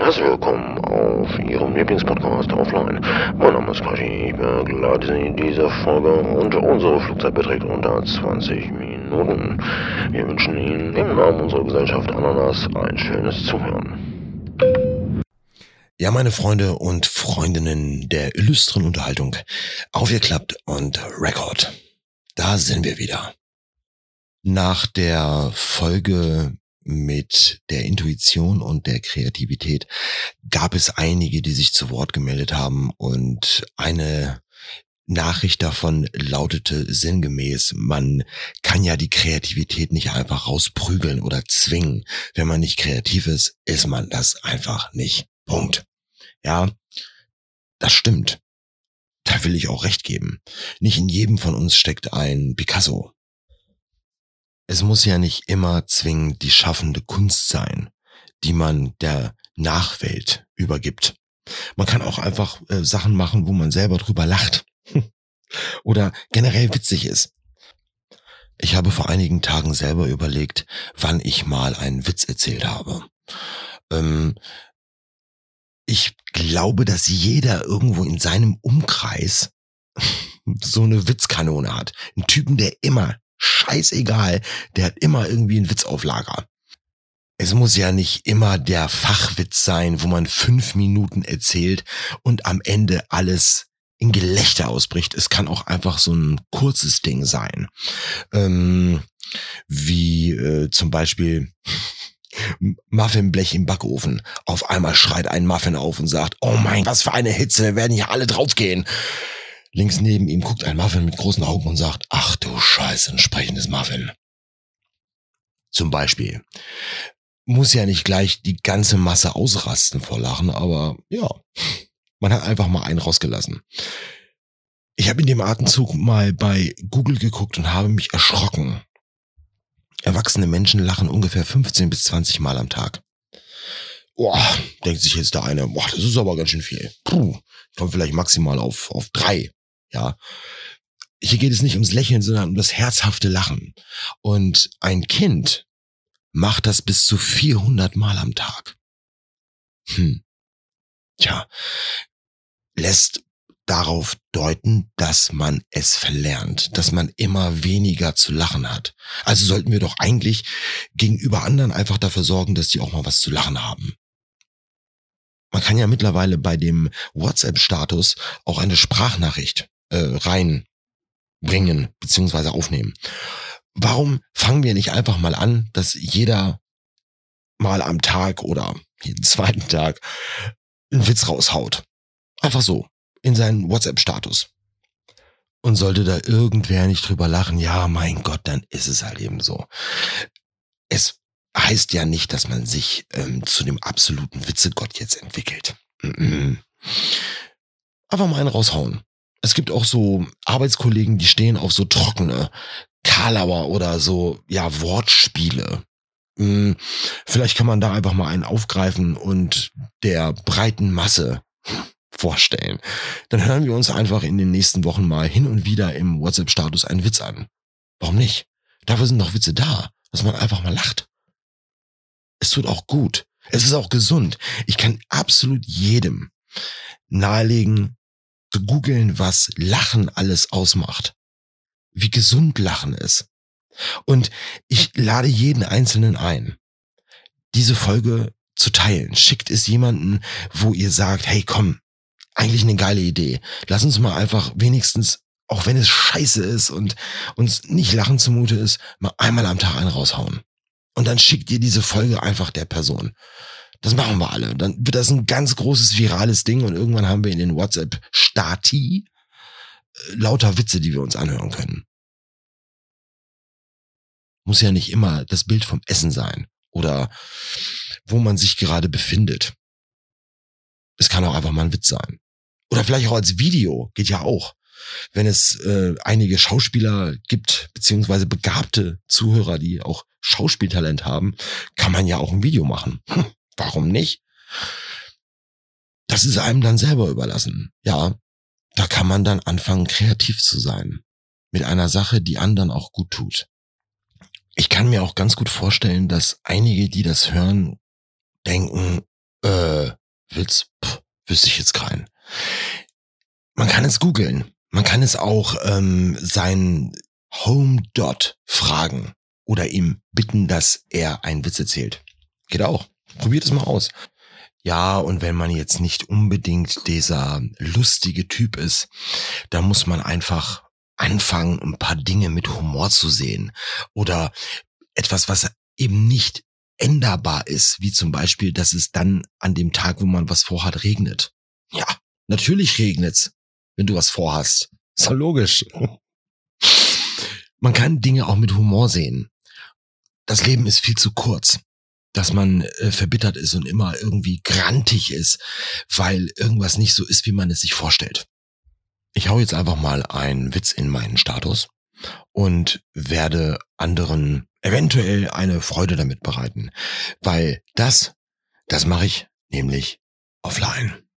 Herzlich willkommen auf Ihrem Lieblingspodcast Offline. Mein Name ist Quashi, ich begleite Sie in dieser Folge und unsere Flugzeit beträgt unter 20 Minuten. Wir wünschen Ihnen im Namen unserer Gesellschaft Ananas ein schönes Zuhören. Ja, meine Freunde und Freundinnen der illustren Unterhaltung, aufgeklappt und Record. Da sind wir wieder. Nach der Folge mit der Intuition und der Kreativität gab es einige, die sich zu Wort gemeldet haben und eine Nachricht davon lautete sinngemäß, man kann ja die Kreativität nicht einfach rausprügeln oder zwingen. Wenn man nicht kreativ ist, ist man das einfach nicht. Punkt. Ja, das stimmt. Da will ich auch recht geben. Nicht in jedem von uns steckt ein Picasso, es muss ja nicht immer zwingend die schaffende Kunst sein, die man der Nachwelt übergibt. Man kann auch einfach äh, Sachen machen, wo man selber drüber lacht oder generell witzig ist. Ich habe vor einigen Tagen selber überlegt, wann ich mal einen Witz erzählt habe. Ähm, ich glaube, dass jeder irgendwo in seinem Umkreis so eine Witzkanone hat. Ein Typen, der immer scheißegal, der hat immer irgendwie einen Witz auf Lager. Es muss ja nicht immer der Fachwitz sein, wo man fünf Minuten erzählt und am Ende alles in Gelächter ausbricht. Es kann auch einfach so ein kurzes Ding sein. Ähm, wie äh, zum Beispiel Muffinblech im Backofen. Auf einmal schreit ein Muffin auf und sagt, oh mein, was für eine Hitze, wir werden hier alle draufgehen. Links neben ihm guckt ein Muffin mit großen Augen und sagt, du Scheiße, ein sprechendes Muffin. Zum Beispiel. Muss ja nicht gleich die ganze Masse ausrasten vor Lachen, aber ja, man hat einfach mal einen rausgelassen. Ich habe in dem Atemzug mal bei Google geguckt und habe mich erschrocken. Erwachsene Menschen lachen ungefähr 15 bis 20 Mal am Tag. Boah, denkt sich jetzt der eine, boah, das ist aber ganz schön viel. Puh, kommt vielleicht maximal auf, auf drei. Ja. Hier geht es nicht ums Lächeln, sondern um das herzhafte Lachen. Und ein Kind macht das bis zu 400 Mal am Tag. Hm. Tja, lässt darauf deuten, dass man es verlernt, dass man immer weniger zu lachen hat. Also sollten wir doch eigentlich gegenüber anderen einfach dafür sorgen, dass die auch mal was zu lachen haben. Man kann ja mittlerweile bei dem WhatsApp-Status auch eine Sprachnachricht äh, reinbringen beziehungsweise aufnehmen. Warum fangen wir nicht einfach mal an, dass jeder mal am Tag oder jeden zweiten Tag einen Witz raushaut? Einfach so in seinen WhatsApp-Status. Und sollte da irgendwer nicht drüber lachen, ja, mein Gott, dann ist es halt eben so. Es heißt ja nicht, dass man sich ähm, zu dem absoluten Witzegott jetzt entwickelt. Mm -mm. Einfach mal einen raushauen. Es gibt auch so Arbeitskollegen, die stehen auf so trockene Karlauer oder so, ja, Wortspiele. Hm, vielleicht kann man da einfach mal einen aufgreifen und der breiten Masse vorstellen. Dann hören wir uns einfach in den nächsten Wochen mal hin und wieder im WhatsApp-Status einen Witz an. Warum nicht? Dafür sind doch Witze da, dass man einfach mal lacht. Es tut auch gut. Es ist auch gesund. Ich kann absolut jedem nahelegen, zu googeln, was Lachen alles ausmacht. Wie gesund Lachen ist. Und ich lade jeden Einzelnen ein, diese Folge zu teilen. Schickt es jemanden, wo ihr sagt, hey komm, eigentlich eine geile Idee. Lass uns mal einfach wenigstens, auch wenn es scheiße ist und uns nicht lachen zumute ist, mal einmal am Tag einen raushauen. Und dann schickt ihr diese Folge einfach der Person. Das machen wir alle. Dann wird das ein ganz großes virales Ding und irgendwann haben wir in den WhatsApp-Stati äh, lauter Witze, die wir uns anhören können. Muss ja nicht immer das Bild vom Essen sein oder wo man sich gerade befindet. Es kann auch einfach mal ein Witz sein. Oder vielleicht auch als Video, geht ja auch. Wenn es äh, einige Schauspieler gibt, beziehungsweise begabte Zuhörer, die auch Schauspieltalent haben, kann man ja auch ein Video machen. Warum nicht? Das ist einem dann selber überlassen. Ja, da kann man dann anfangen, kreativ zu sein. Mit einer Sache, die anderen auch gut tut. Ich kann mir auch ganz gut vorstellen, dass einige, die das hören, denken, Äh, Witz, pff, wüsste ich jetzt keinen. Man kann es googeln. Man kann es auch ähm, sein Home Dot fragen oder ihm bitten, dass er einen Witz erzählt. Geht auch. Probiert es mal aus. Ja, und wenn man jetzt nicht unbedingt dieser lustige Typ ist, dann muss man einfach anfangen, ein paar Dinge mit Humor zu sehen. Oder etwas, was eben nicht änderbar ist, wie zum Beispiel, dass es dann an dem Tag, wo man was vorhat, regnet. Ja, natürlich regnet's, wenn du was vorhast. Ist ja logisch. Man kann Dinge auch mit Humor sehen. Das Leben ist viel zu kurz, dass man äh, verbittert ist und immer irgendwie grantig ist, weil irgendwas nicht so ist, wie man es sich vorstellt. Ich hau jetzt einfach mal einen Witz in meinen Status und werde anderen eventuell eine Freude damit bereiten, weil das, das mache ich nämlich offline.